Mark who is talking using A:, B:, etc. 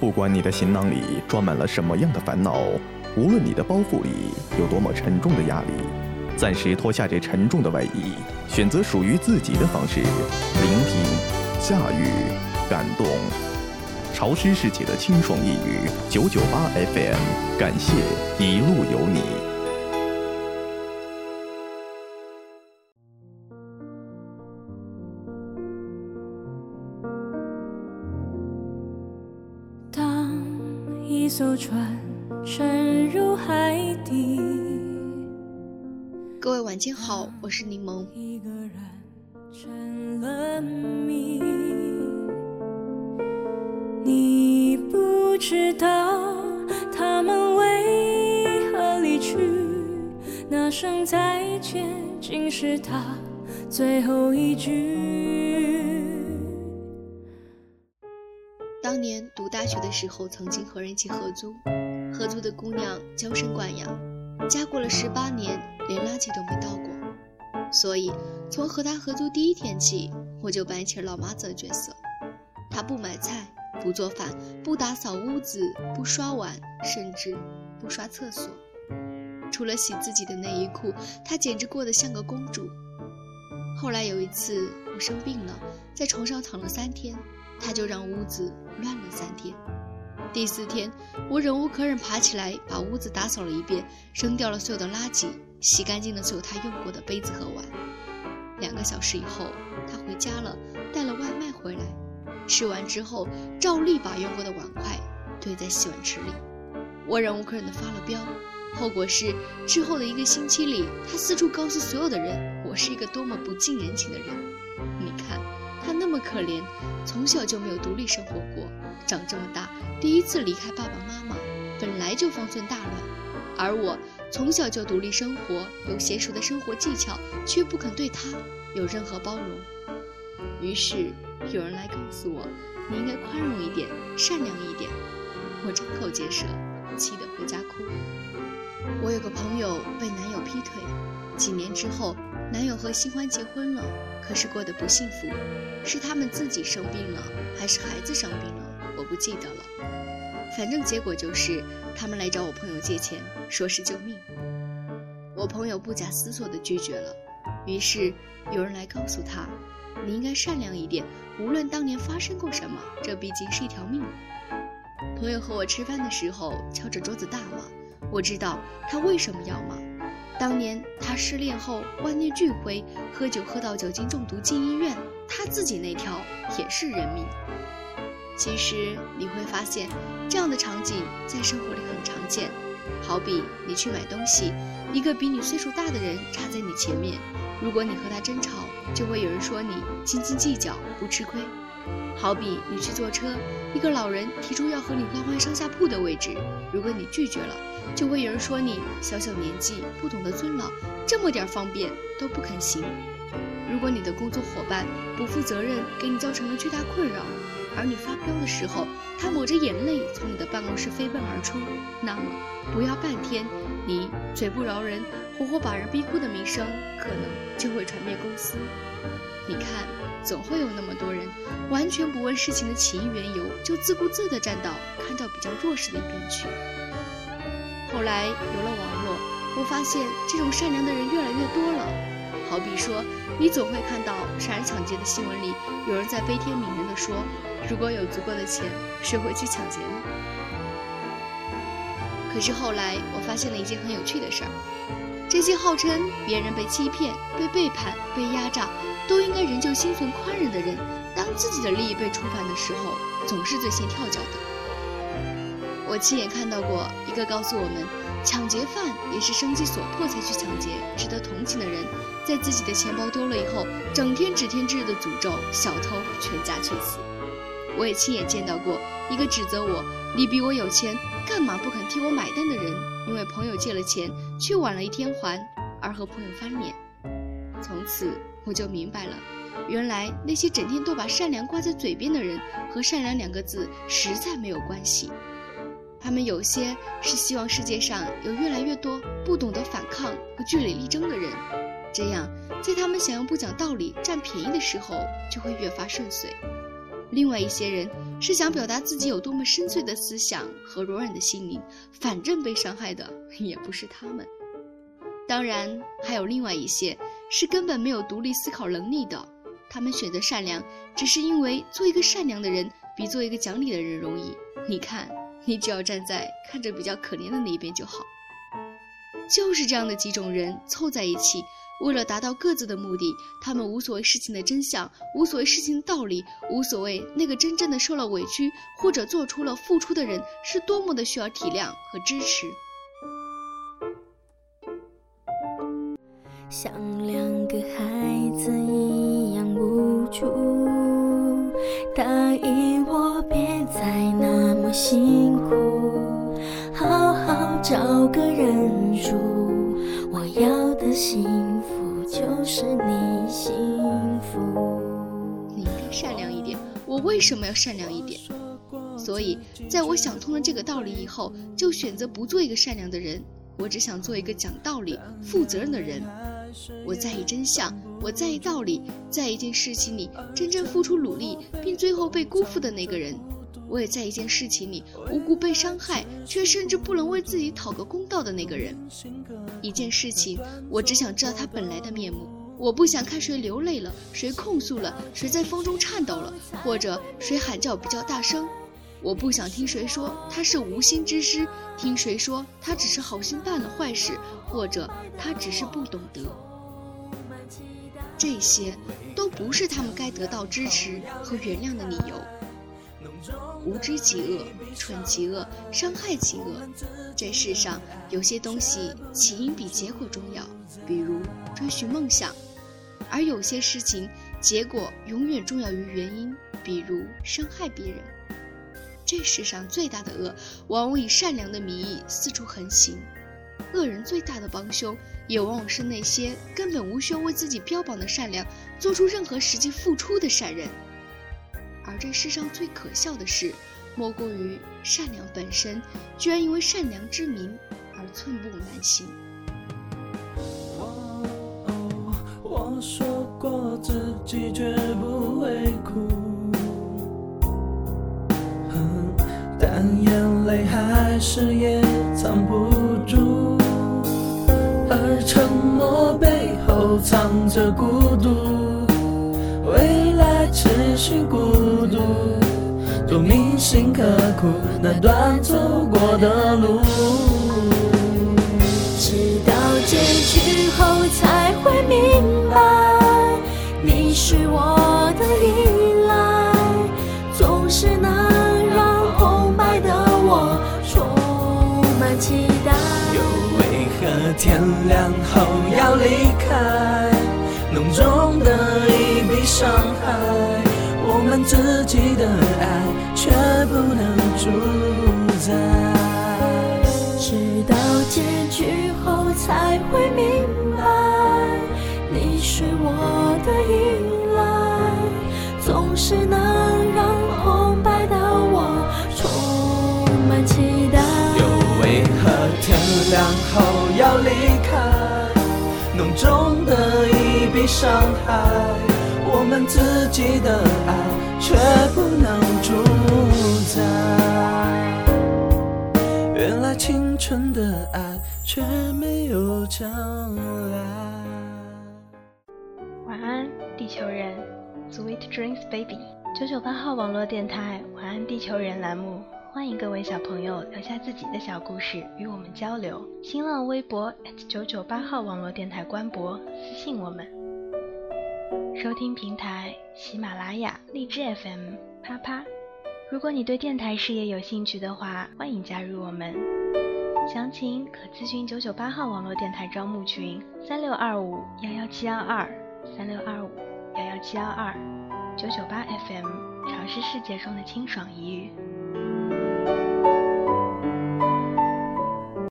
A: 不管你的行囊里装满了什么样的烦恼，无论你的包袱里有多么沉重的压力，暂时脱下这沉重的外衣，选择属于自己的方式，聆听、驾驭、感动。潮湿世界的清爽一语，九九八 FM，感谢一路有你。
B: 船沉入海底。
C: 各位晚间好，我是柠檬。
B: 你不知道他们为何离去，那声再见竟是他最后一句。
C: 当年读大学的时候，曾经和人一起合租，合租的姑娘娇生惯养，家过了十八年，连垃圾都没倒过。所以从和她合租第一天起，我就扮演起老妈子的角色。她不买菜，不做饭，不打扫屋子，不刷碗，甚至不刷厕所。除了洗自己的内衣裤，她简直过得像个公主。后来有一次我生病了，在床上躺了三天。他就让屋子乱了三天。第四天，我忍无可忍，爬起来把屋子打扫了一遍，扔掉了所有的垃圾，洗干净了所有他用过的杯子和碗。两个小时以后，他回家了，带了外卖回来。吃完之后，照例把用过的碗筷堆在洗碗池里。我忍无可忍地发了飙，后果是之后的一个星期里，他四处告诉所有的人，我是一个多么不近人情的人。可怜，从小就没有独立生活过，长这么大第一次离开爸爸妈妈，本来就方寸大乱。而我从小就独立生活，有娴熟的生活技巧，却不肯对他有任何包容。于是有人来告诉我，你应该宽容一点，善良一点。我张口结舌，气得回家哭。我有个朋友被男友劈腿，几年之后。男友和新欢结婚了，可是过得不幸福，是他们自己生病了，还是孩子生病了？我不记得了。反正结果就是他们来找我朋友借钱，说是救命。我朋友不假思索地拒绝了。于是有人来告诉他：“你应该善良一点，无论当年发生过什么，这毕竟是一条命。”朋友和我吃饭的时候敲着桌子大骂，我知道他为什么要骂。当年他失恋后，万念俱灰，喝酒喝到酒精中毒进医院，他自己那条也是人命。其实你会发现，这样的场景在生活里很常见。好比你去买东西，一个比你岁数大的人插在你前面，如果你和他争吵，就会有人说你斤斤计较，不吃亏。好比你去坐车，一个老人提出要和你交换上下铺的位置，如果你拒绝了，就会有人说你小小年纪不懂得尊老，这么点方便都不肯行。如果你的工作伙伴不负责任，给你造成了巨大困扰，而你发飙的时候，他抹着眼泪从你的办公室飞奔而出，那么不要半天，你嘴不饶人，活活把人逼哭的名声可能就会传遍公司。你看。总会有那么多人，完全不问事情的起因缘由，就自顾自地站到看到比较弱势的一边去。后来有了网络，我发现这种善良的人越来越多了。好比说，你总会看到杀人抢劫的新闻里，有人在悲天悯人地说：“如果有足够的钱，谁会去抢劫呢？”可是后来我发现了一件很有趣的事儿：这些号称别人被欺骗、被背叛、被压榨。都应该仍旧心存宽容的人，当自己的利益被触犯的时候，总是最先跳脚的。我亲眼看到过一个告诉我们，抢劫犯也是生计所迫才去抢劫，值得同情的人，在自己的钱包丢了以后，整天指天指日的诅咒小偷全家去死。我也亲眼见到过一个指责我，你比我有钱，干嘛不肯替我买单的人，因为朋友借了钱，却晚了一天还，而和朋友翻脸。从此。我就明白了，原来那些整天都把善良挂在嘴边的人，和善良两个字实在没有关系。他们有些是希望世界上有越来越多不懂得反抗和据理力争的人，这样在他们想要不讲道理、占便宜的时候，就会越发顺遂。另外一些人是想表达自己有多么深邃的思想和柔软的心灵，反正被伤害的也不是他们。当然，还有另外一些是根本没有独立思考能力的，他们选择善良，只是因为做一个善良的人比做一个讲理的人容易。你看，你只要站在看着比较可怜的那一边就好。就是这样的几种人凑在一起。为了达到各自的目的，他们无所谓事情的真相，无所谓事情的道理，无所谓那个真正的受了委屈或者做出了付出的人是多么的需要体谅和支持。
B: 像两个孩子一样无助，答应我别再那么辛苦，好好找个人住。我要的幸福。就是你幸福。
C: 你应该善良一点。我为什么要善良一点？所以，在我想通了这个道理以后，就选择不做一个善良的人。我只想做一个讲道理、负责任的人。我在意真相，我在意道理，在一件事情里真正付出努力，并最后被辜负的那个人。我也在一件事情里无辜被伤害，却甚至不能为自己讨个公道的那个人。一件事情，我只想知道他本来的面目。我不想看谁流泪了，谁控诉了，谁在风中颤抖了，或者谁喊叫比较大声。我不想听谁说他是无心之失，听谁说他只是好心办了坏事，或者他只是不懂得。这些都不是他们该得到支持和原谅的理由。无知即恶，蠢即恶，伤害即恶。这世上有些东西起因比结果重要，比如追寻梦想；而有些事情结果永远重要于原因，比如伤害别人。这世上最大的恶，往往以善良的名义四处横行。恶人最大的帮凶，也往往是那些根本无需为自己标榜的善良，做出任何实际付出的善人。而这世上最可笑的事，莫过于善良本身，居然因为善良之名而寸步难行。
D: 我说过自己绝不会哭，眼泪还是也藏不住，而沉默背后藏着孤独。未来持续孤独，多铭心刻苦那段走过的路，
B: 直到结局后才会明白，你是我期待。
D: 又为何天亮后要离开？浓重的一笔伤害，我们自己的爱却不能主宰。
B: 直到结局后才会明白，你是我的依赖，总是
D: 后要离开？浓重的。伤害我们自己的爱，却不能主宰。原来青春的爱却没有将来。
E: 晚安，地球人，Sweet dreams, baby。九九八号网络电台晚安地球人栏目。欢迎各位小朋友留下自己的小故事与我们交流。新浪微博九九八号网络电台官博私信我们。收听平台：喜马拉雅、荔枝 FM、啪啪。如果你对电台事业有兴趣的话，欢迎加入我们。详情可咨询九九八号网络电台招募群：三六二五幺幺七幺二三六二五幺幺七幺二九九八 FM，尝试世界中的清爽一隅。